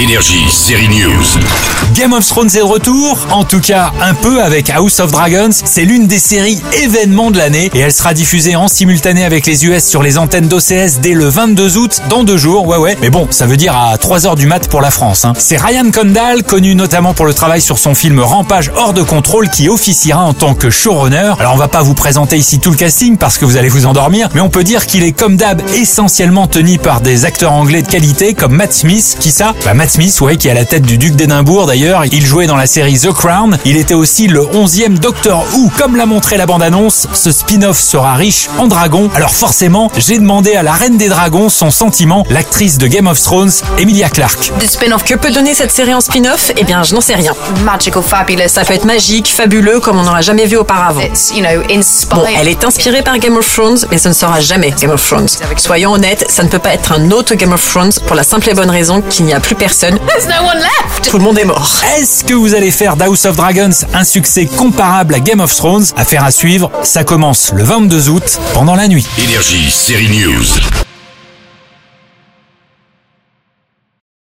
Énergie, série News. Game of Thrones est de retour, en tout cas un peu avec House of Dragons. C'est l'une des séries événements de l'année et elle sera diffusée en simultané avec les US sur les antennes d'OCS dès le 22 août, dans deux jours, ouais ouais. Mais bon, ça veut dire à 3h du mat pour la France. hein. C'est Ryan Condal, connu notamment pour le travail sur son film Rampage hors de contrôle, qui officiera en tant que showrunner. Alors on va pas vous présenter ici tout le casting parce que vous allez vous endormir, mais on peut dire qu'il est comme d'hab essentiellement tenu par des acteurs anglais de qualité comme Matt Smith. Qui ça Bah Matt Smith, ouais, qui est à la tête du Duc d'Édimbourg d'ailleurs. Il jouait dans la série The Crown. Il était aussi le 11e Docteur Who. Comme l'a montré la bande-annonce, ce spin-off sera riche en dragons. Alors forcément, j'ai demandé à la Reine des Dragons son sentiment, l'actrice de Game of Thrones, Emilia Clarke. Des spin-off. Que peut donner cette série en spin-off? Eh bien, je n'en sais rien. magical, fabulous. Ça peut être magique, fabuleux, comme on n'aura jamais vu auparavant. You know, Bon, elle est inspirée par Game of Thrones, mais ce ne sera jamais Game of Thrones. Soyons honnêtes, ça ne peut pas être un autre Game of Thrones pour la simple et bonne raison qu'il n'y a plus personne. There's no one left. Tout le monde est mort. Est-ce que vous allez faire d'House of Dragons un succès comparable à Game of Thrones? Affaire à suivre, ça commence le 22 août pendant la nuit. Énergie, série News.